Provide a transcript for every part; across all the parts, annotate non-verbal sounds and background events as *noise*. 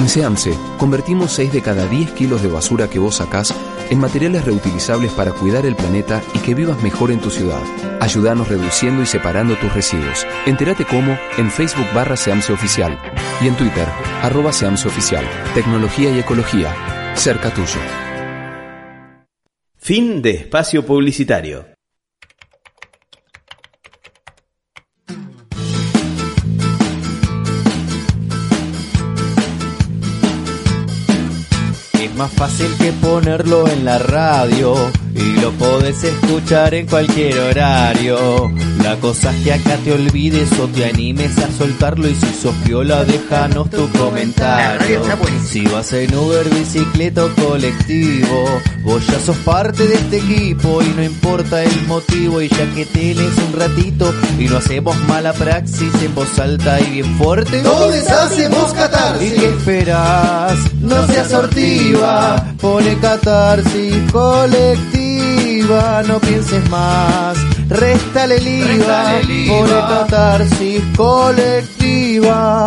En SEAMSE, convertimos 6 de cada 10 kilos de basura que vos sacás en materiales reutilizables para cuidar el planeta y que vivas mejor en tu ciudad. Ayúdanos reduciendo y separando tus residuos. Entérate cómo en Facebook barra SEAMSE Oficial y en Twitter, arroba SEAMSE Oficial. Tecnología y ecología, cerca tuyo. Fin de espacio publicitario. Más fácil que ponerlo en la radio y lo podés escuchar en cualquier horario. La cosa es que acá te olvides o te animes a soltarlo y si sos piola déjanos tu comentario. Si vas en Uber, bicicleta o colectivo, vos ya sos parte de este equipo y no importa el motivo y ya que tenés un ratito y no hacemos mala praxis en voz alta y bien fuerte. Todos hacemos catarsis. ¿Y qué esperás? No seas sortiva, pone catarsis colectiva, no pienses más, réstale el IVA, pone catarsis colectiva.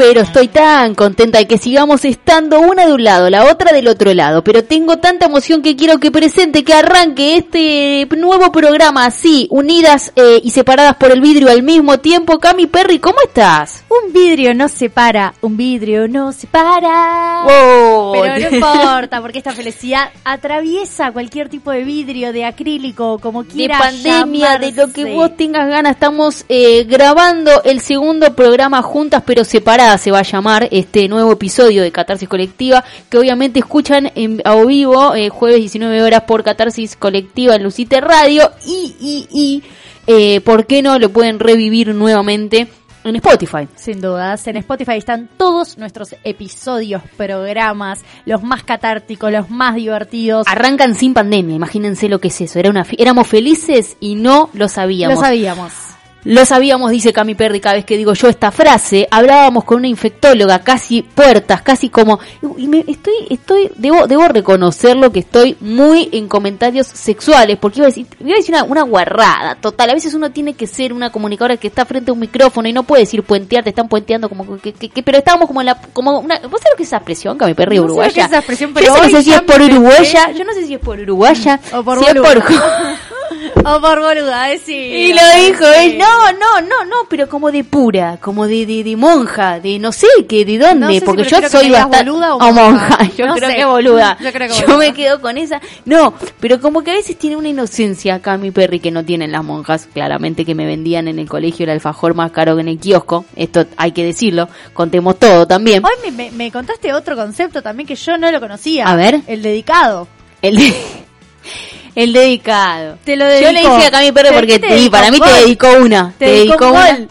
Pero estoy tan contenta de que sigamos estando una de un lado, la otra del otro lado. Pero tengo tanta emoción que quiero que presente, que arranque este nuevo programa así, unidas eh, y separadas por el vidrio al mismo tiempo. Cami Perry, ¿cómo estás? Un vidrio no separa, un vidrio no separa. Oh, Pero no importa, *laughs* porque esta felicidad atraviesa cualquier tipo de vidrio, de acrílico, como de quiera pandemia, de lo que vos tengas ganas. Estamos eh, grabando el segundo programa juntas pero separadas se va a llamar este nuevo episodio de Catarsis Colectiva que obviamente escuchan en, a vivo eh, jueves 19 horas por Catarsis Colectiva en Lucite Radio y, y, y eh, ¿por qué no lo pueden revivir nuevamente en Spotify? Sin dudas, en Spotify están todos nuestros episodios, programas, los más catárticos, los más divertidos. Arrancan sin pandemia, imagínense lo que es eso. Era una, éramos felices y no lo sabíamos. Lo sabíamos. Lo sabíamos, dice Cami Perry, cada vez que digo yo esta frase. Hablábamos con una infectóloga, casi puertas, casi como. Y me, estoy, estoy, debo, debo reconocerlo que estoy muy en comentarios sexuales, porque iba a decir, iba a decir una, una guarrada total. A veces uno tiene que ser una comunicadora que está frente a un micrófono y no puede decir puentear, te están puenteando como que, que- que- pero estábamos como en la, como una, ¿vos sabés lo que es esa expresión, Cami Perry, No sé lo que uruguaya? es esa expresión, Yo no sé si es por uruguaya, pensé. yo no sé si es por uruguaya, O por si es boluda. por... *laughs* o por boluda, decir. *laughs* Y lo dijo él, no, no, no, no, pero como de pura, como de, de, de monja, de no sé qué, de dónde, No sé si porque yo soy bastante boluda o monja. monja. *laughs* Yo No creo sé. que boluda. *laughs* Yo creo que Yo boluda. me quedo con esa. No, pero como que a veces tiene una inocencia acá mi Perry que no tienen las monjas, claramente que me vendían en el colegio el alfajor más caro que en el kiosco. Esto hay que decirlo, contemos todo también. Hoy me, me- me contaste otro concepto también que yo no lo conocía. A ver. El dedicado. El de- el dedicado. Te lo Yo dedico. le dije a Cami Perry ¿Te- porque te dedicó? para mí te dedicó una. Te dedicó un una. gol.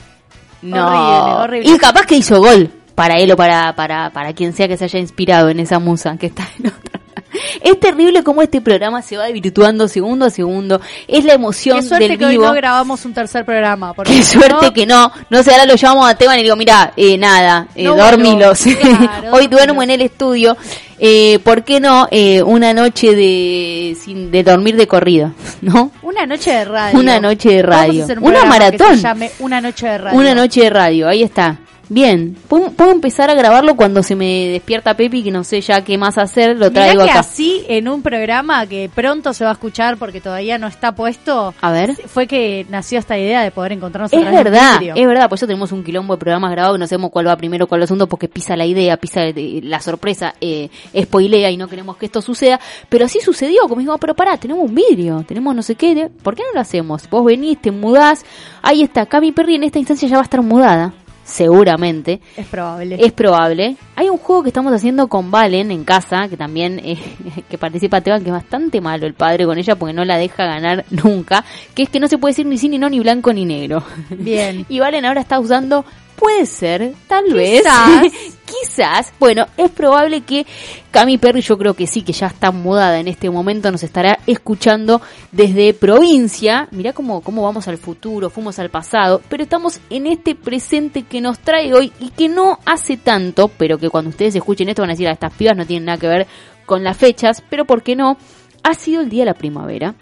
No. Horrible, horrible. Y capaz que hizo gol para él o para, para, para quien sea que se haya inspirado en esa musa que está en otra. *laughs* Es terrible cómo este programa se va desvirtuando segundo a segundo. Es la emoción Qué suerte del que hoy no grabamos un tercer programa. porque Qué suerte no- que no. No sé, ahora lo llamamos a Teban y le digo, mira, eh, nada, eh, No, dormilos. *laughs* claro, Hoy duermo en el estudio. Eh, ¿Por qué no eh, una noche de, sin, de dormir de corrido? *laughs* ¿No? Una noche de radio. Una noche de radio. un Una que maratón. se llame Una noche de radio. Una noche de radio, ahí está. Bien, puedo, puedo empezar a grabarlo cuando se me despierta Pepi, que no sé ya qué más hacer, lo Mirá traigo que acá. así en un programa que pronto se va a escuchar porque todavía no está puesto, A ver. fue que nació esta idea de poder encontrarnos a Es verdad, es verdad, pues ya tenemos un quilombo de programas grabados que no sabemos cuál va primero, cuál va segundo, porque pisa la idea, pisa eh, la sorpresa, eh, spoilea y no queremos que esto suceda. Pero así sucedió, como dijimos, pero pará, tenemos un vidrio, tenemos no sé qué, ¿por qué no lo hacemos? Vos venís, te mudás, ahí está, Cami Perry en esta instancia ya va a estar mudada, seguramente. Es probable. Es probable. Hay un juego que estamos haciendo con Valen en casa, que también eh, *laughs* que participa Teban, que es bastante malo el padre con ella porque no la deja ganar *laughs* nunca, que es que no se puede decir ni sí, ni no, ni blanco, ni negro. Bien. *laughs* Y Valen ahora está usando puede ser, tal Quizás. vez, *laughs* quizás, bueno, es probable que Cami Perry, yo creo que sí, que ya está mudada en este momento, nos estará escuchando desde provincia. Mirá cómo, cómo vamos al futuro, fuimos al pasado, pero estamos en este presente que nos trae hoy y que no hace tanto, pero que cuando ustedes escuchen esto van a decir, a estas pibas no tienen nada que ver con las fechas, pero ¿por qué no? Ha sido el día de la primavera,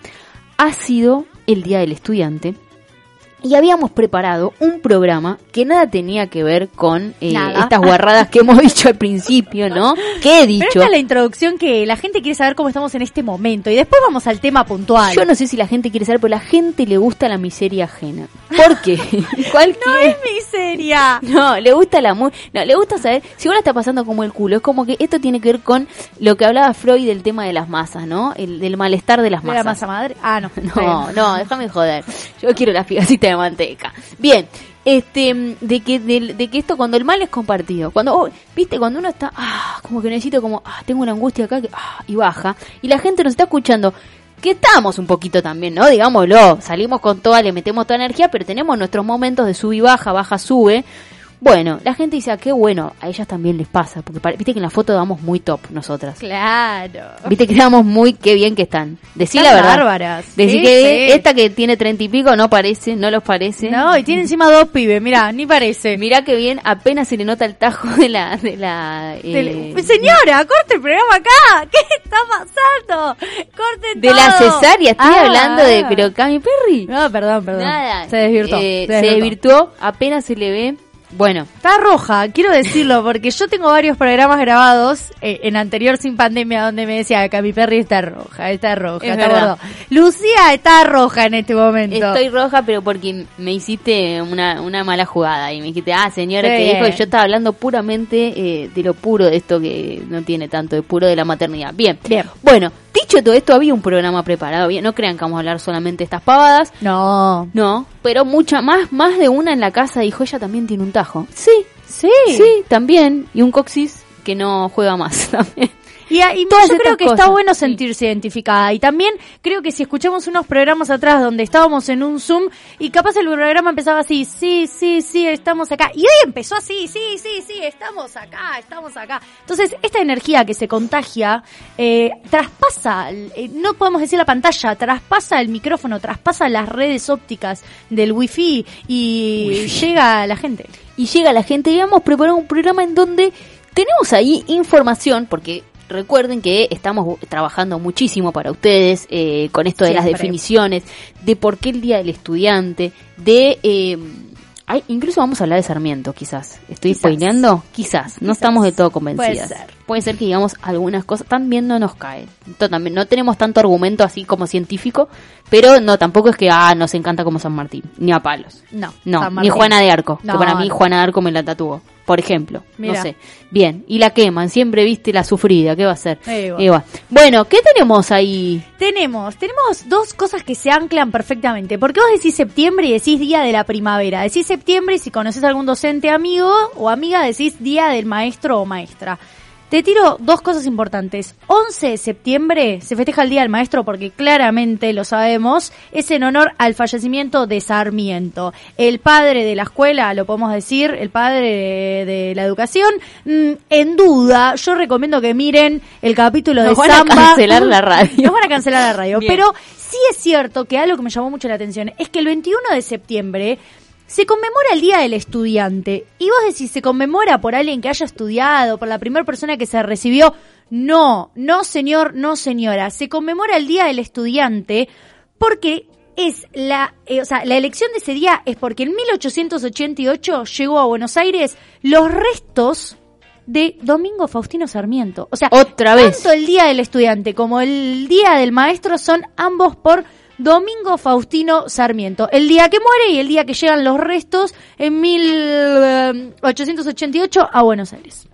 ha sido el día del estudiante. Y habíamos preparado un programa que nada tenía que ver con eh, estas guarradas que hemos *laughs* dicho al principio, ¿no? ¿Qué he Pero dicho? esta es la introducción que la gente quiere saber cómo estamos en este momento. Y después vamos al tema puntual. Yo no sé si la gente quiere saber, pero la gente le gusta la miseria ajena. ¿Por qué? *laughs* *laughs* ¿Cuál No es miseria. No, le gusta la mu no, le gusta saber si vos la está pasando como el culo. Es como que esto tiene que ver con lo que hablaba Freud del tema de las masas, ¿no? El del malestar de las ¿De masas. la masa madre? Ah, no. No, no, déjame joder. Yo quiero la figacita de manteca. Bien, este, de que, de, de que esto cuando el mal es compartido, cuando, oh, viste, cuando uno está, ah, como que necesito como, ah, tengo una angustia acá, que, ah, y baja, y la gente nos está escuchando, que estamos un poquito también, ¿no? Digámoslo, salimos con toda, le metemos toda energía, pero tenemos nuestros momentos de sub y baja, baja, sube. Bueno, la gente dice, ah, qué bueno, a ellas también les pasa, porque viste que en la foto damos muy top nosotras. Claro. Viste que damos muy qué bien que están. Decí la verdad. bárbaras. Decí Sí, que sí. esta que tiene treinta y pico no parece, no los parece. No, y tiene encima dos pibes, mira, ni parece. Mirá que bien, apenas se le nota el tajo de la, de la, eh, Señora, corte el programa acá. *laughs* ¿Qué está pasando? Corte de la todo. cesárea. Estoy Ah, hablando de, pero Cami Perry. No, perdón, perdón. Nada. Se desvirtuó. Eh, se desvirtuó, apenas se le ve. Bueno, Está roja, quiero decirlo, porque yo tengo varios programas grabados eh, en anterior sin pandemia donde me decía que mi perri está roja, está roja, Es está verdad. gordo. Lucía está roja en este momento. estoy roja, pero porque me hiciste una, una mala jugada y me dijiste, ah, señora, Sí. que dijo que yo estaba hablando puramente eh, de lo puro de esto que no tiene tanto de puro de la maternidad. Bien, Bien. Bueno, dicho todo esto, había un programa preparado. No crean que vamos a hablar solamente de estas pavadas. No. No, pero mucha más, más de una en la casa dijo, ella también tiene un tajo. Sí, Sí. sí, también. Y un coxis que no juega más *laughs* también. Y, y Todas yo creo que cosas, está bueno sí. sentirse identificada. Y también creo que si escuchamos unos programas atrás donde estábamos en un Zoom y capaz el programa empezaba así, sí, sí, sí, estamos acá. Y hoy empezó así, sí, sí, sí, estamos acá, estamos acá. Entonces, esta energía que se contagia eh, traspasa, eh, no podemos decir la pantalla, traspasa el micrófono, traspasa las redes ópticas del wifi y llega a la gente. Y llega la gente y hemos preparado un programa en donde tenemos ahí información, porque recuerden que estamos trabajando muchísimo para ustedes eh, con esto de las definiciones, de por qué el Día del Estudiante, de... eh, ay, incluso vamos a hablar de Sarmiento, quizás. ¿Estoy spoileando? Quizás. No estamos del todo convencidas. Puede ser. Puede ser que digamos algunas cosas, también no nos cae. Esto también, no tenemos tanto argumento así como científico, pero no, tampoco es que, ah, nos encanta como San Martín, ni a palos. No, No, ni. Juana de Arco, No, que para mí no. Juana de Arco me la tatuó, por ejemplo. No sé. Bien, y la queman, siempre viste la sufrida, ¿qué va a va. Bueno, ¿qué tenemos ahí? Tenemos, tenemos dos cosas que se anclan perfectamente. Porque vos decís septiembre y decís día de la primavera. Decís septiembre y si conoces a algún docente amigo o amiga decís día del maestro o maestra. Te tiro dos cosas importantes. 11 de septiembre se festeja el Día del Maestro porque claramente lo sabemos, es en honor al fallecimiento de Sarmiento. El padre de la escuela, lo podemos decir, el padre de, la educación, mm, en duda, yo recomiendo que miren el capítulo Nos de van a cancelar la radio. Nos van a cancelar la radio. Bien. Pero sí es cierto que algo que me llamó mucho la atención es que el 21 de septiembre se conmemora el Día del Estudiante. Y vos decís, ¿se conmemora por alguien que haya estudiado, por la primera persona que se recibió? No, no señor, no señora. Se conmemora el Día del Estudiante porque es la, eh, o sea, la elección de ese día es porque en 1888 llegó a Buenos Aires los restos de Domingo Faustino Sarmiento. O sea, Otra vez. tanto el Día del Estudiante como el Día del Maestro son ambos por Domingo Faustino Sarmiento. El día que muere y el día que llegan los restos en 1888 a Buenos Aires.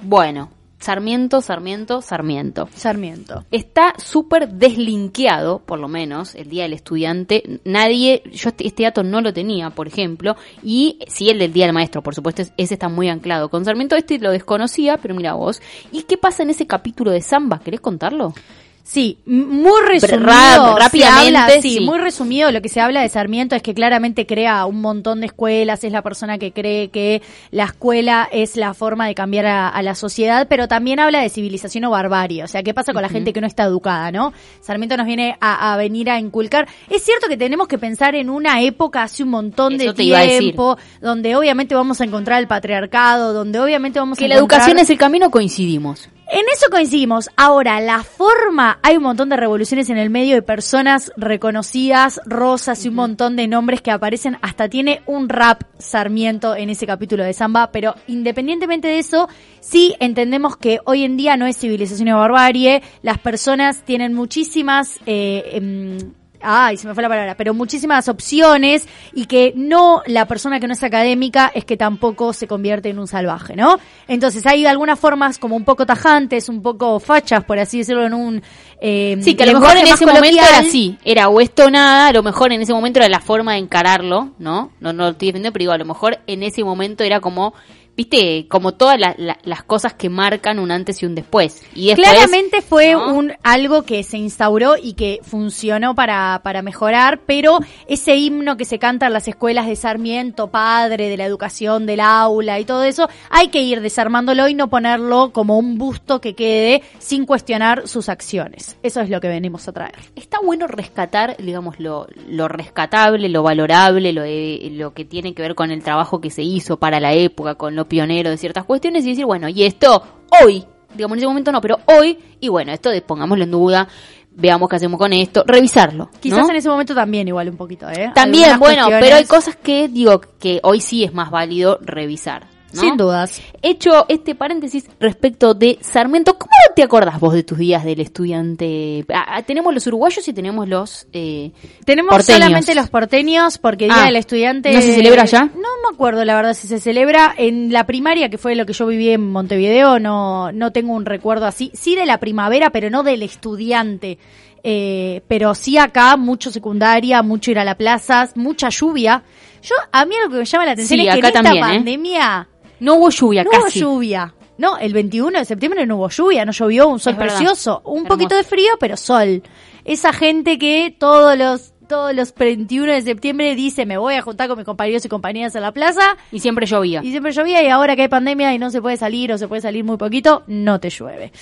Bueno, Sarmiento, Sarmiento, Sarmiento. Sarmiento. Está súper deslinkeado, por lo menos, el Día del Estudiante. Nadie, yo este, este dato no lo tenía, por ejemplo, y sí el del Día del Maestro, por supuesto, es- ese está muy anclado. Con Sarmiento este lo desconocía, pero mira vos. ¿Y qué pasa en ese capítulo de Samba? ¿Querés contarlo? Sí, muy resumido. Rápidamente, habla- sí, sí. muy resumido lo que se habla de Sarmiento es que claramente crea un montón de escuelas, es la persona que cree que la escuela es la forma de cambiar a, a la sociedad, pero también habla de civilización o barbarie. O sea, ¿qué pasa con la gente que no está educada, no? Sarmiento nos viene a, a venir a inculcar. Es cierto que tenemos que pensar en una época hace un montón de Eso tiempo, donde obviamente vamos a encontrar el patriarcado, donde obviamente vamos Que a la encontrar... educación es el camino, coincidimos. En eso coincidimos. Ahora, la forma, hay un montón de revoluciones en el medio de personas reconocidas, rosas y un montón de nombres que aparecen. Hasta tiene un rap Sarmiento en ese capítulo de Samba, pero independientemente de eso, sí entendemos que hoy en día no es civilización o barbarie. Las personas tienen muchísimas, eh, em, Ay, se me fue la palabra, pero muchísimas opciones y que no, la persona que no es académica es que tampoco se convierte en un salvaje, ¿no? Entonces hay algunas formas como un poco tajantes, un poco fachas, por así decirlo, en un... eh, Sí, que a lo mejor en ese momento era así, era o esto nada, a lo mejor en ese momento era la forma de encararlo, ¿no? No, no lo estoy defendiendo, pero digo, a lo mejor en ese momento era como, viste, como todas la- la- las cosas que marcan un antes y un después. Y después, Claramente fue ¿no? un algo que se instauró y que funcionó para, para mejorar, pero ese himno que se canta en las escuelas de Sarmiento, padre de la educación del aula y todo eso, hay que ir desarmándolo y no ponerlo como un busto que quede sin cuestionar sus acciones. Eso es lo que venimos a traer. Está bueno rescatar, digamos, lo, lo rescatable, lo valorable, lo, de- lo que tiene que ver con el trabajo que se hizo para la época, con lo pionero de ciertas cuestiones y decir, bueno, y esto hoy, digamos, en ese momento no, pero hoy, y bueno, esto pongámoslo en duda, veamos qué hacemos con esto, revisarlo. ¿no? Quizás en ese momento también igual un poquito, ¿eh? También, Algunas bueno, cuestiones- pero hay cosas que digo que hoy sí es más válido revisar. ¿No? Sin dudas. Hecho este paréntesis respecto de Sarmiento, ¿cómo te acordás vos de tus días del estudiante? Ah, ah, tenemos los uruguayos y tenemos los... Eh, Tenemos porteños. solamente los porteños porque Día Ah, del Estudiante... ¿no se celebra allá? No me acuerdo la verdad si se celebra. En la primaria, que fue lo que yo viví en Montevideo, no, no tengo un recuerdo así. Sí de la primavera, pero no del estudiante. Eh, pero sí acá, mucho secundaria, mucho ir a la plaza, mucha lluvia. Yo, a mí lo que me llama la atención Sí, es que acá en esta también, ¿eh? pandemia no hubo lluvia no casi. hubo lluvia. No, el 21 de septiembre no hubo lluvia, no llovió, un sol Es verdad. precioso, un Hermoso. poquito de frío, pero sol. Esa gente que todos los todos los 21 de septiembre dice, me voy a juntar con mis compañeros y compañeras a la plaza, Y siempre llovía. y siempre llovía, y ahora que hay pandemia y no se puede salir o se puede salir muy poquito, no te llueve.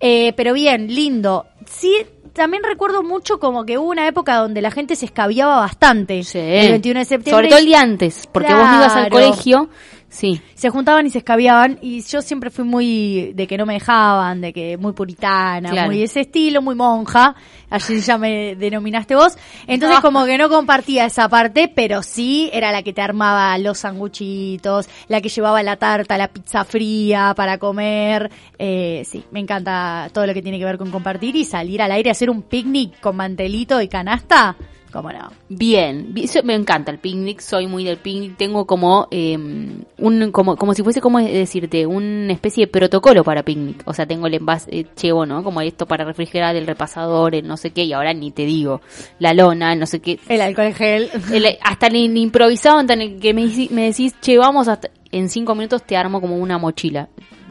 Eh, pero bien, lindo. Sí, también recuerdo mucho como que hubo una época donde la gente se escabiaba bastante. Sí. El 21 de septiembre. Sobre todo el día antes, porque vos no ibas al Claro. colegio. Sí. se juntaban y se escabiaban y yo siempre fui muy de que no me dejaban, de que muy puritana, Claro. muy ese estilo, muy monja, así ya me denominaste vos. Entonces como que no compartía esa parte, pero sí era la que te armaba los sanguchitos, la que llevaba la tarta, la pizza fría para comer. Eh, sí, me encanta todo lo que tiene que ver con compartir y salir al aire hacer un picnic con mantelito y canasta. ¿Cómo no? Bien, me encanta el picnic, soy muy del picnic, tengo como eh, un como como si fuese como decirte, una especie de protocolo para picnic, o sea, tengo el envase eh, chevo, ¿no? Como esto para refrigerar, el repasador, el no sé qué y ahora ni te digo, la lona, el no sé qué, El alcohol en gel. El- hasta el improvisado, hasta en el que me, me decís, che, vamos hasta, en cinco minutos te armo como una mochila.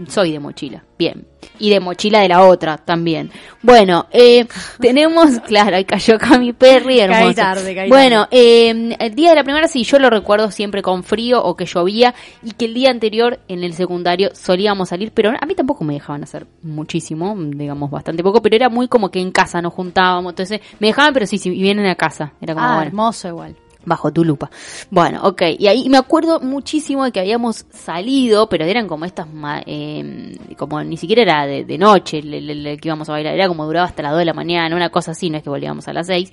Soy de mochila, bien. Y de mochila de la otra también. Bueno, eh, *laughs* tenemos, claro, ahí cayó acá mi perri, hermoso. Caí tarde, caí bueno, eh, el día de la primera sí, yo lo recuerdo siempre con frío o que llovía y que el día anterior en el secundario solíamos salir, pero a mí tampoco me dejaban hacer muchísimo, digamos bastante poco, pero era muy como que en casa nos juntábamos, entonces me dejaban, pero sí, sí, vienen a casa. Era como, Ah, bueno hermoso igual. Bajo tu lupa. Bueno, ok. Y ahí me acuerdo muchísimo de que habíamos salido, pero eran como estas, eh, como ni siquiera era de, de noche el, el- el que íbamos a bailar, era como duraba hasta las 2 de la mañana, una cosa así, no es que volvíamos a las 6.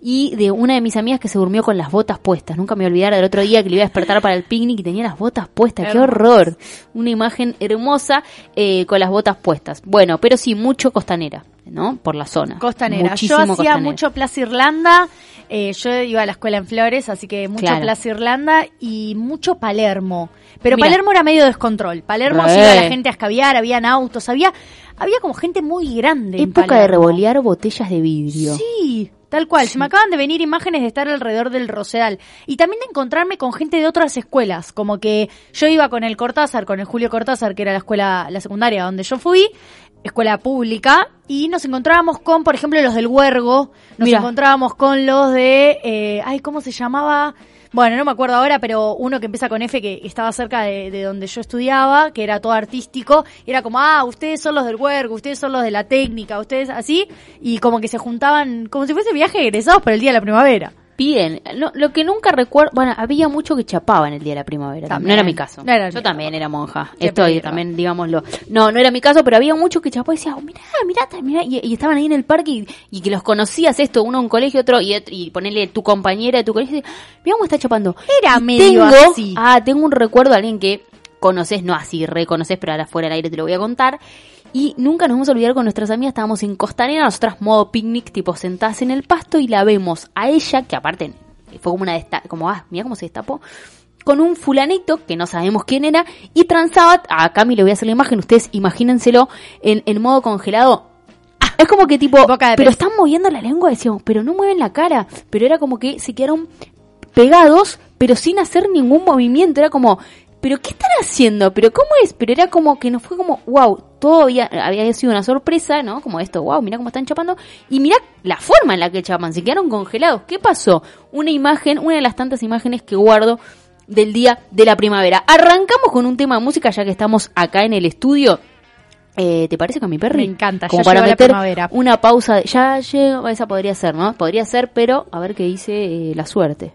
Y de una de mis amigas que se durmió con las botas puestas. Nunca me olvidara del otro día que le iba a despertar para el picnic y tenía las botas puestas. ¡Qué horror! Una imagen hermosa eh, con las botas puestas. Bueno, pero sí, mucho costanera, ¿no? Por la zona. Costanera. Muchísimo yo hacía costanera. mucho Plaza Irlanda. eh, yo iba a la escuela en Flores, así que mucho Claro. Plaza Irlanda y mucho Palermo. Pero. Palermo era medio descontrol. Palermo se iba la gente a escabiar, habían autos, había, había como gente muy grande. en Época de revolear botellas de vidrio. Sí, tal cual. Se me acaban de venir imágenes de estar alrededor del Rosedal. Y también de encontrarme con gente de otras escuelas. Como que yo iba con el Cortázar, con el Julio Cortázar, que era la escuela, la secundaria donde yo fui. Escuela pública y nos encontrábamos con, por ejemplo, los del Huergo, nos encontrábamos con los de, eh, ay, ¿cómo se llamaba? Bueno, no me acuerdo ahora, pero uno que empieza con F, que estaba cerca de, de donde yo estudiaba, que era todo artístico, era como, ah, ustedes son los del Huergo, ustedes son los de la técnica, ustedes así, y como que se juntaban, como si fuese viaje de egresados para el día de la primavera. Bien, lo, lo que nunca recuerdo, bueno, había mucho que chapaba en el día de la primavera. También. No era mi caso. No era el Yo también era monja. Estoy también, digámoslo. No, no era mi caso, pero había mucho que chapaba y decía, oh, mirá, mirá, mirá, y, y estaban ahí en el parque y, y que los conocías esto, uno en un colegio, otro, y, y ponerle tu compañera de tu colegio, mirá cómo está chapando. Era medio tengo, así. Ah, tengo un recuerdo de alguien que conoces, no así reconoces, pero ahora fuera del aire te lo voy a contar. Y nunca nos vamos a olvidar con nuestras amigas, estábamos en Costanera, nosotras modo picnic, tipo sentadas en el pasto, y la vemos a ella, que aparte fue como una desta como, ah, mira cómo se destapó, con un fulanito, que no sabemos quién era, y transaba, a Cami le voy a hacer la imagen, ustedes imagínenselo, en, en modo congelado. Ah, Es como que tipo, pero están moviendo la lengua, decíamos, pero no mueven la cara, pero era como que se quedaron pegados, pero sin hacer ningún movimiento. Era como, ¿pero qué están haciendo? ¿Pero cómo es? Pero era como que nos fue como, wow, todo había, había sido una sorpresa, ¿no? Como esto, wow, mira cómo están chapando. Y mira la forma en la que chapan, se quedaron congelados. ¿Qué pasó? Una imagen, una de las tantas imágenes que guardo del día de la primavera. Arrancamos con un tema de música ya que estamos acá en el estudio. Eh, ¿Te parece, mi Perry? Me encanta, Como ya para llegó la meter primavera. una pausa. de- ya llegó, esa podría ser, ¿no? Podría ser, pero a ver qué dice eh, la suerte.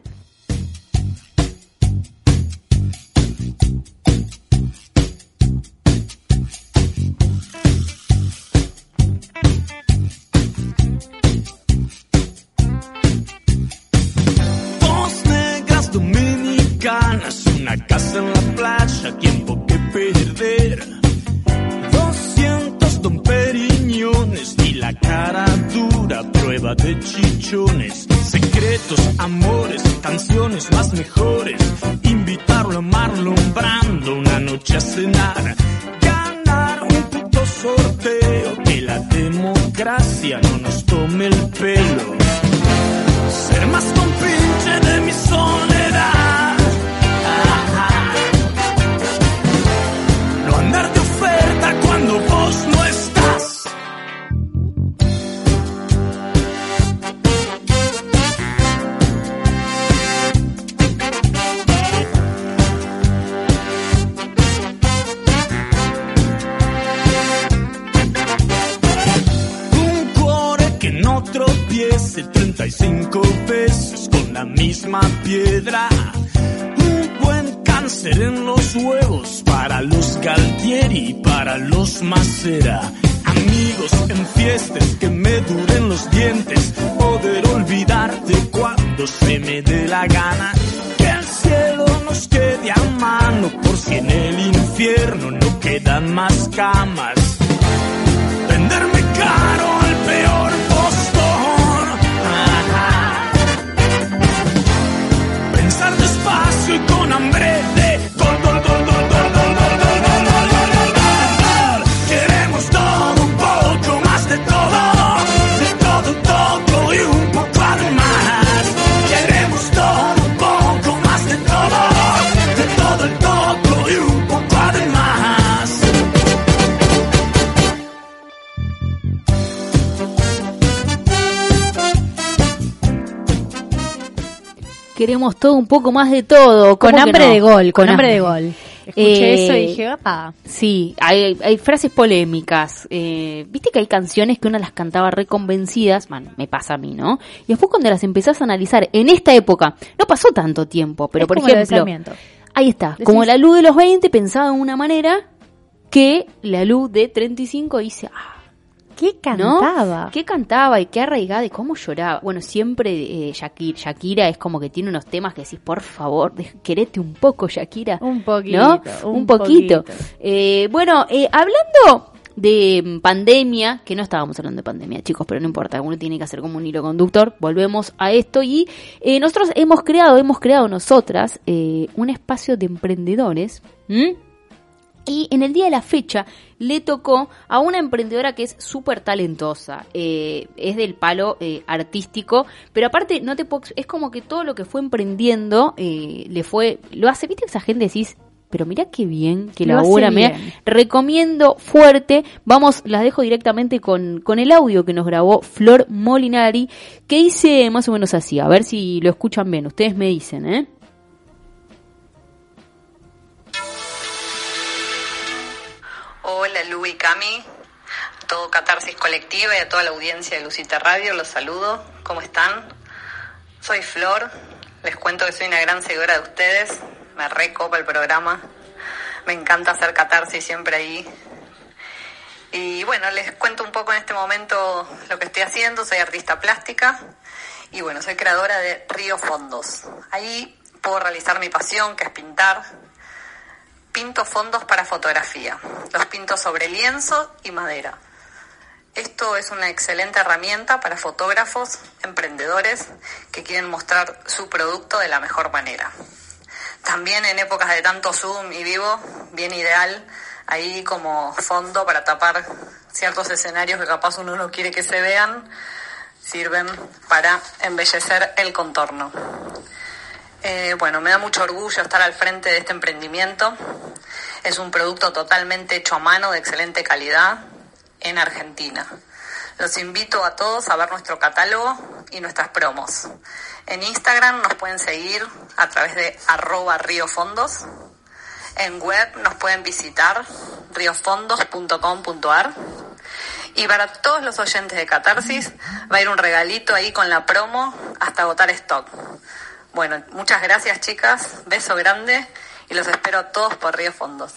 Y la cara dura, prueba de chichones. Secretos, amores, canciones más mejores. Invitarlo a Marlon Brando una noche a cenar. Ganar un puto sorteo, que la democracia no nos tome el pelo. Ser más compinche de mi soledad. Un buen cáncer en los huevos para los Galtieri y para los Macera. Amigos en fiestas que me duren los dientes. Poder olvidarte cuando se me dé la gana. Que el cielo nos quede a mano por si en el infierno no quedan más camas. estoy con hambre. Queremos todo un poco más de todo. Con ¿cómo que hambre no? de gol, con, hambre de gol. Escuché Eh, eso y dije, opa. Sí, hay, hay frases polémicas. Eh, Viste que hay canciones que uno las cantaba reconvencidas, bueno, me pasa a mí, ¿no? Y después cuando las empezás a analizar, en esta época, no pasó tanto tiempo, pero Es por como ejemplo, ahí está, Decís- como la luz de los 20 pensaba de una manera que la luz de 35 dice, ah, ¿Qué ¿no? cantaba? ¿Qué cantaba y qué arraigada y cómo lloraba? Bueno, siempre eh, Shakira, Shakira es como que tiene unos temas que decís, por favor, querete un poco, Shakira. Un poquito, ¿No? un Un, poquito. poquito. Eh, bueno, eh, hablando de mm, pandemia, que no estábamos hablando de pandemia, chicos, pero no importa, uno tiene que hacer como un hilo conductor, volvemos a esto y eh, nosotros hemos creado, hemos creado nosotras eh, un espacio de emprendedores. ¿m? Y en el día de la fecha le tocó a una emprendedora que es súper talentosa, eh, es del palo eh, artístico, pero aparte no te puedo- es como que todo lo que fue emprendiendo eh, le fue, lo hace, viste esa gente decís, pero mirá qué bien que Lo labura. mirá, recomiendo fuerte. Vamos, las dejo directamente con, con el audio que nos grabó Flor Molinari, que dice más o menos así. A ver si lo escuchan bien. Ustedes me dicen, ¿eh? Cami, a todo Catarsis Colectiva y a toda la audiencia de Lucita Radio, los saludo. ¿Cómo están? Soy Flor, les cuento que soy una gran seguidora de ustedes, me recopa el programa, me encanta hacer Catarsis siempre ahí. Y bueno, les cuento un poco en este momento lo que estoy haciendo, soy artista plástica y bueno, soy creadora de Río Fondos. Ahí puedo realizar mi pasión, que es pintar, Pinto fondos para fotografía. Los pinto sobre lienzo y madera. Esto es una excelente herramienta para fotógrafos, emprendedores que quieren mostrar su producto de la mejor manera. También en épocas de tanto Zoom y vivo, bien ideal ahí como fondo para tapar ciertos escenarios que capaz uno no quiere que se vean, sirven para embellecer el contorno. Eh, bueno, me da mucho orgullo estar al frente de este emprendimiento. Es un producto totalmente hecho a mano de excelente calidad en Argentina. Los invito a todos a ver nuestro catálogo y nuestras promos. En Instagram nos pueden seguir a través de arroba riofondos. En web nos pueden visitar riofondos.com.ar. Y para todos los oyentes de Catarsis va a ir un regalito ahí con la promo hasta agotar stock. Bueno, muchas gracias chicas, beso grande y los espero a todos por Río Fondos.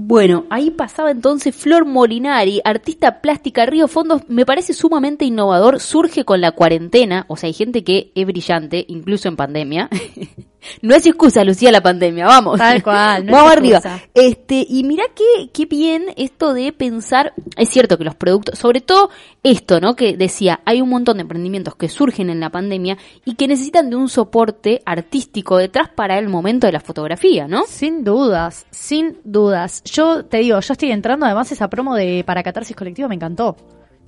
Bueno, ahí pasaba entonces Flor Molinari, artista plástica Río Fondos, me parece sumamente innovador, surge con la cuarentena, o sea, hay gente que es brillante, incluso en pandemia. *laughs* no es excusa, Lucía, la pandemia, vamos. Tal cual, *laughs* no vamos es arriba. excusa. Este, y mira qué, qué bien esto de pensar, es cierto que los productos, sobre todo esto, ¿no? Que decía, hay un montón de emprendimientos que surgen en la pandemia y que necesitan de un soporte artístico detrás para el momento de la fotografía, ¿no? Sin dudas, sin dudas. Yo te digo, yo estoy entrando, además esa promo de para Catarsis Colectivo me encantó.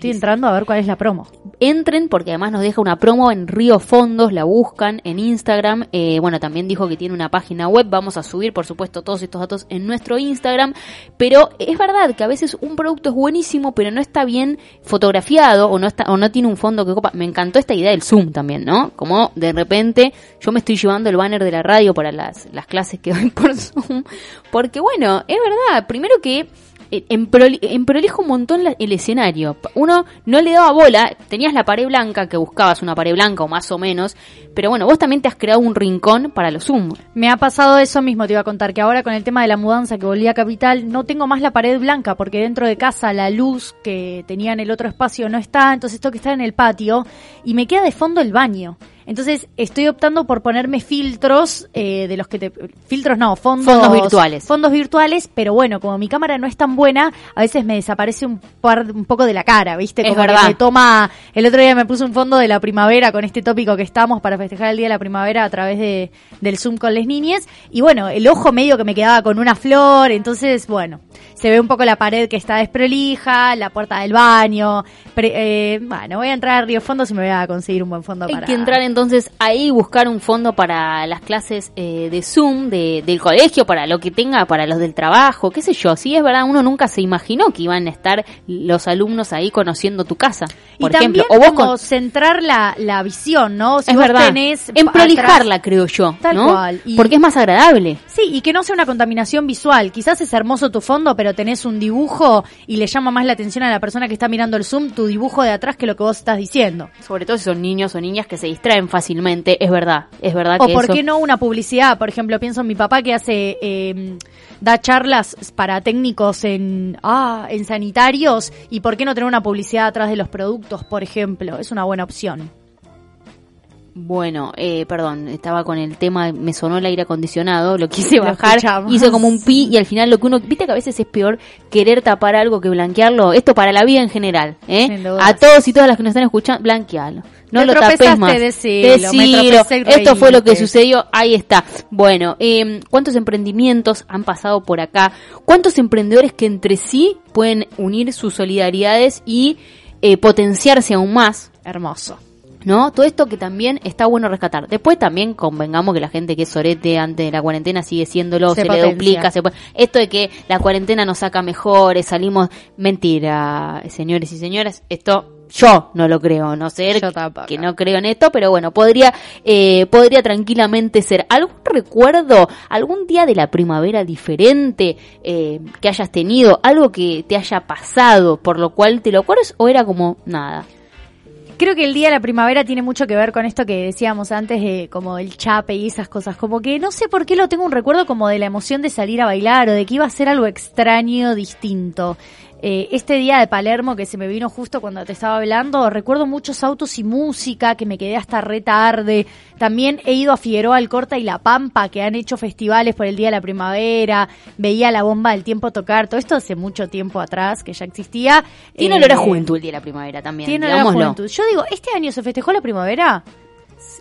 Estoy entrando a ver cuál es la promo. entren porque además nos deja una promo en Río Fondos, la buscan en Instagram. Eh, bueno, también dijo que tiene una página web. Vamos a subir, por supuesto, todos estos datos en nuestro Instagram. Pero es verdad que a veces un producto es buenísimo, pero no está bien fotografiado o no está o no tiene un fondo que copa. Me encantó esta idea del Zoom también, ¿no? Como de repente yo me estoy llevando el banner de la radio para las, las clases que doy *laughs* por Zoom. Porque bueno, es verdad. Primero que emprolijo un montón la- el escenario. Uno no le daba bola, tenías la pared blanca, que buscabas una pared blanca o más o menos, pero bueno, vos también te has creado un rincón para los Zoom. Me ha pasado eso mismo, te iba a contar, que ahora con el tema de la mudanza que volví a Capital, no tengo más la pared blanca, porque dentro de casa la luz que tenía en el otro espacio no está, entonces tengo que estar en el patio, y me queda de fondo el baño. Entonces estoy optando por ponerme filtros eh, de los que te... Filtros no, fondos... Fondos virtuales. Fondos virtuales, pero bueno, como mi cámara no es tan buena, a veces me desaparece un, par, un poco de la cara, ¿viste? Es Como verdad. que me toma... El otro día me puse un fondo de la primavera con este tópico que estamos para festejar el Día de la Primavera a través de, del Zoom con las niñas. Y bueno, el ojo medio que me quedaba con una flor, entonces, bueno, se ve un poco la pared que está desprolija, la puerta del baño. Pre- eh, bueno, voy a entrar a Río Fondos y me voy a conseguir un buen fondo Hay para... que entrar entonces ahí buscar un fondo para las clases eh, de Zoom, de, del colegio, para lo que tenga, para los del trabajo, qué sé yo. Sí, es verdad, uno nunca se imaginó que iban a estar los alumnos ahí conociendo tu casa, Y por también ejemplo. O vos como con... centrar la, la visión, ¿no? Si es vos verdad. tenés en prolijarla, atrás- creo yo, Tal ¿no? cual. Y- Porque es más agradable. Sí, y que no sea una contaminación visual. Quizás es hermoso tu fondo, pero tenés un dibujo y le llama más la atención a la persona que está mirando el Zoom tu dibujo de atrás que lo que vos estás diciendo. Sobre todo si son niños o niñas que se distraen fácilmente, es verdad, es verdad O que por eso- qué no una publicidad, por ejemplo, pienso en mi papá que hace eh, da charlas para técnicos en ah, en sanitarios y por qué no tener una publicidad atrás de los productos, por ejemplo, es una buena opción. Bueno, eh, perdón, estaba con el tema, me sonó el aire acondicionado, lo quise Lo bajar, escuchamos. hizo como un pi y al final lo que uno, viste que a veces es peor querer tapar algo que blanquearlo, esto para la vida en general, ¿eh? A todos y todas las que nos están escuchando, blanquealo. No lo tapes más. decilo, Decilo. Esto fue lo que sucedió, ahí está. Bueno, eh, ¿cuántos emprendimientos han pasado por acá? ¿Cuántos emprendedores que entre sí pueden unir sus solidaridades y eh, potenciarse aún más? Hermoso. ¿No? Todo esto que también está bueno rescatar. Después también convengamos que la gente que es sorete antes de la cuarentena sigue siéndolo, Se se, le duplica. Se, esto de que la cuarentena nos saca mejores, salimos. Mentira, señores y señoras. Esto yo no lo creo, no tampoco. que no creo en esto, pero bueno, podría, eh, podría tranquilamente ser. ¿Algún recuerdo, algún día de la primavera diferente eh, que hayas tenido? Algo que te haya pasado, por lo cual te lo acuerdas o era como nada? Creo que el día de la primavera tiene mucho que ver con esto que decíamos antes, de como el chape y esas cosas. Como que no sé por qué lo tengo un recuerdo como de la emoción de salir a bailar o de que iba a ser algo extraño, distinto. Eh, este día de Palermo que se me vino justo cuando te estaba hablando, recuerdo muchos autos y música, que me quedé hasta re tarde. También he ido a Figueroa, Alcorta y La Pampa, que han hecho festivales por el Día de la Primavera. Veía la bomba del tiempo tocar. Todo esto hace mucho tiempo atrás, que ya existía. Tiene Eh, olor a juventud el día de la primavera también, Tiene olor a juventud. Yo digo, ¿este año se festejó la primavera?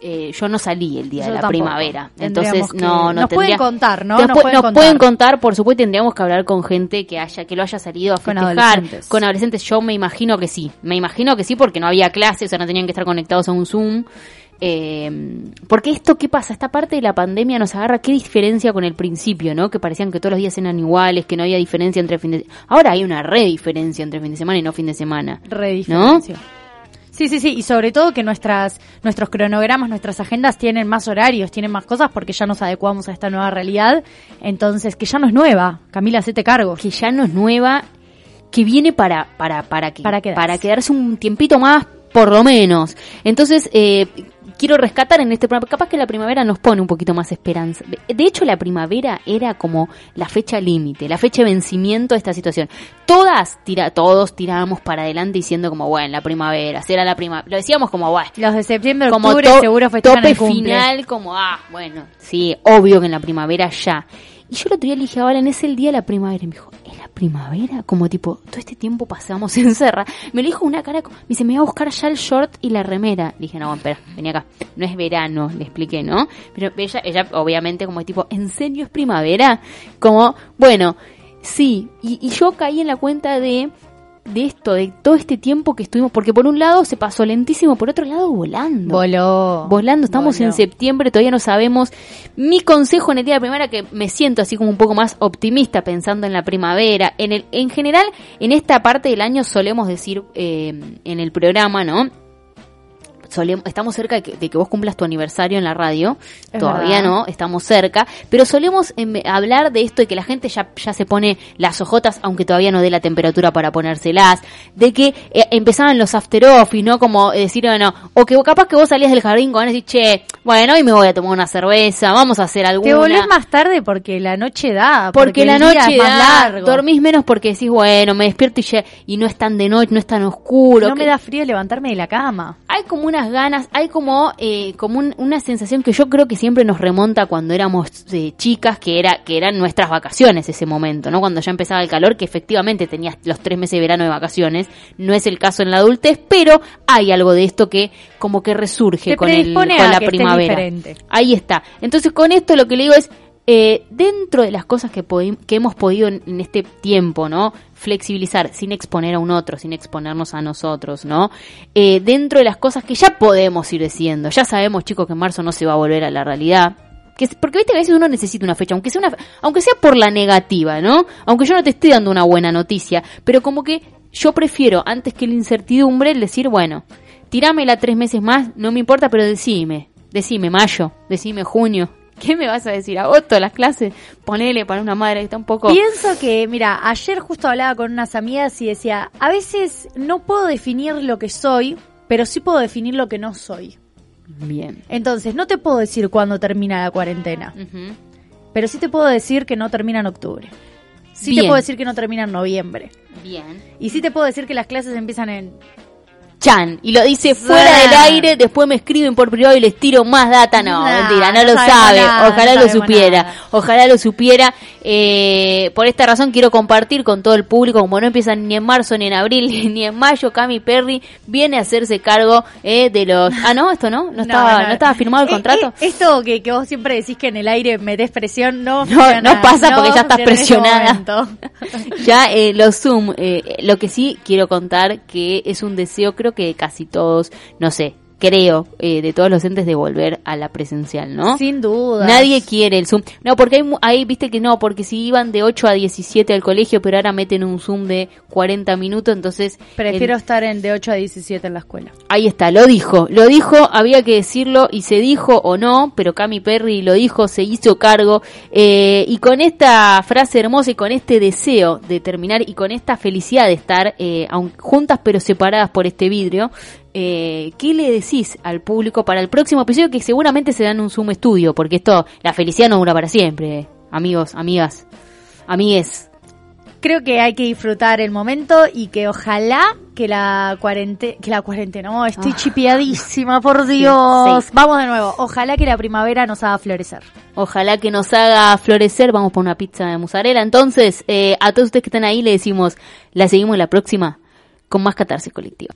Eh, yo no salí el día Yo de la tampoco. primavera. Entonces, que- no, no nos pueden contar, ¿no? Después- Nos pueden nos contar. pueden contar, por supuesto, tendríamos que hablar con gente que haya, que lo haya salido a Con festejar. adolescentes. Con adolescentes, yo me imagino que sí. Me imagino que sí, porque no había clases, o sea, no tenían que estar conectados a un Zoom. Eh, porque esto, ¿qué pasa? Esta parte de la pandemia nos agarra, ¿qué diferencia con el principio, no? Que parecían que todos los días eran iguales, que no había diferencia entre fin de Ahora hay una re diferencia entre fin de semana y no fin de semana. Re ¿No? Sí, sí, sí, y sobre todo que nuestras nuestros cronogramas, nuestras agendas tienen más horarios, tienen más cosas porque ya nos adecuamos a esta nueva realidad. Entonces, que ya no es nueva. Camila, hacete cargo. que ya no es nueva, que viene para para para que Para quedarse. quedarse un tiempito más, por lo menos. Entonces eh, quiero rescatar en este programa, capaz que la primavera nos pone un poquito más esperanza. De- hecho, la primavera era como la fecha límite, la fecha de vencimiento de esta situación. Todas tira, todos tirábamos para adelante diciendo como bueno, la primavera, será la primavera. Lo decíamos como bueno. Los de septiembre, Como octubre seguro festejan tope el final, como, ah, bueno, sí, obvio que en la primavera ya. Y yo el otro día le dije a Valen, es el día de la primavera. Y me dijo, ¿es la primavera? Como tipo, todo este tiempo pasamos *laughs* en Serra. Me lo dijo una cara, me dice, me voy a buscar ya el short y la remera. Le dije, no, espera, vení acá. No es verano, le expliqué, ¿no? Pero ella, ella obviamente como tipo, ¿en serio es primavera? Como, bueno, sí. Y yo caí en la cuenta de de esto, de todo este tiempo que estuvimos, porque por un lado se pasó lentísimo, por otro lado volando. Voló. Volando, estamos Voló. en septiembre, todavía no sabemos. Mi consejo en el día de la primavera, que me siento así como un poco más optimista pensando en la primavera. En, el, en general, en esta parte del año solemos decir eh, en el programa, ¿no? Solem- estamos cerca de que, de que vos cumplas tu aniversario en la radio. Es Todavía verdad. no, estamos cerca. Pero solemos em, hablar de esto de que la gente ya, ya se pone las ojotas, aunque todavía no dé la temperatura para ponérselas. De que eh, empezaban los after office, ¿no? Como decir, bueno, o que capaz que vos salías del jardín con y che, bueno, hoy me voy a tomar una cerveza, vamos a hacer alguna. Te volvés más tarde porque la noche da. Porque, la noche es más da, largo. dormís menos porque decís, bueno, me despierto y, ya- y no es tan de noche, no es tan oscuro. No que- me da frío levantarme de la cama. hay como unas ganas, hay como, eh, como un- una sensación que yo creo que siempre nos remonta cuando éramos eh, chicas, que era que eran nuestras vacaciones ese momento, ¿no? Cuando ya empezaba el calor, que efectivamente tenías los tres meses de verano de vacaciones. No es el caso en la adultez, pero hay algo de esto que como que resurge Te con, el, con la primavera. Ahí está. Entonces con esto lo que le digo es, eh, dentro de las cosas que, que hemos podido en, este tiempo, ¿no? Flexibilizar sin exponer a un otro, sin exponernos a nosotros, ¿no? Eh, dentro de las cosas que ya podemos ir diciendo. Ya sabemos, chicos, que en marzo no se va a volver a la realidad. Que, porque viste a veces uno necesita una fecha, aunque sea una, aunque sea por la negativa, ¿no? Aunque yo no te esté dando una buena noticia, pero como que yo prefiero, antes que la incertidumbre, el decir, bueno, tirámela tres meses más, no me importa, pero decime, decime mayo, decime junio. ¿Qué me vas a decir? ¿Agosto las clases? Ponele para una madre que está un poco... Pienso que, mira, ayer justo hablaba con unas amigas y decía, a veces no puedo definir lo que soy, pero sí puedo definir lo que no soy. Bien. Entonces, no te puedo decir cuándo termina la cuarentena, pero sí te puedo decir que no termina en octubre. Sí Bien. te puedo decir que no termina en noviembre. Bien. Y sí te puedo decir que las clases empiezan en... Chan, y lo dice fuera Ah. del aire, después me escriben por privado y les tiro más data. No, Nah, mentira, no, no lo sabe. nada, ojalá no lo supiera. nada. Ojalá lo supiera. Eh, por esta razón quiero compartir con todo el público, como no empiezan ni en marzo, ni en abril, *laughs* ni en mayo, Cami Perry viene a hacerse cargo eh, de los... Ah, no, esto no, no, *laughs* estaba, no, estaba firmado el Eh, contrato. eh, esto que, que vos siempre decís que en el aire metés presión, no No, pasa porque ya estás ese presionada. *laughs* ya eh, los Zoom, eh, lo que sí quiero contar que es un deseo, creo que de casi todos, no sé, creo, eh, de todos los entes de volver a la presencial, ¿no? Sin duda. Nadie quiere el Zoom. No, porque hay, ahí viste que no, porque si iban de 8 a 17 al colegio, pero ahora meten un Zoom de 40 minutos, entonces... Prefiero el- estar en de 8 a 17 en la escuela. Ahí está, lo dijo, lo dijo, había que decirlo y se dijo o no, pero Cami Perry lo dijo, se hizo cargo eh, y con esta frase hermosa y con este deseo de terminar y con esta felicidad de estar eh, juntas pero separadas por este vidrio, eh, ¿qué le decís al público para el próximo episodio que seguramente se dan un Zoom estudio? Porque esto, la felicidad no dura para siempre, amigos, amigas, amigues. Creo que hay que disfrutar el momento y que ojalá que la cuarentena, que la cuarentena, no, estoy Ah. chipeadísima, *laughs* por Dios. sí. Vamos de nuevo. Ojalá que la primavera nos haga florecer. Ojalá que nos haga florecer. Vamos por una pizza de mozzarella. Entonces, eh, a todos ustedes que están ahí, le decimos, la seguimos la próxima con más catarsis colectiva.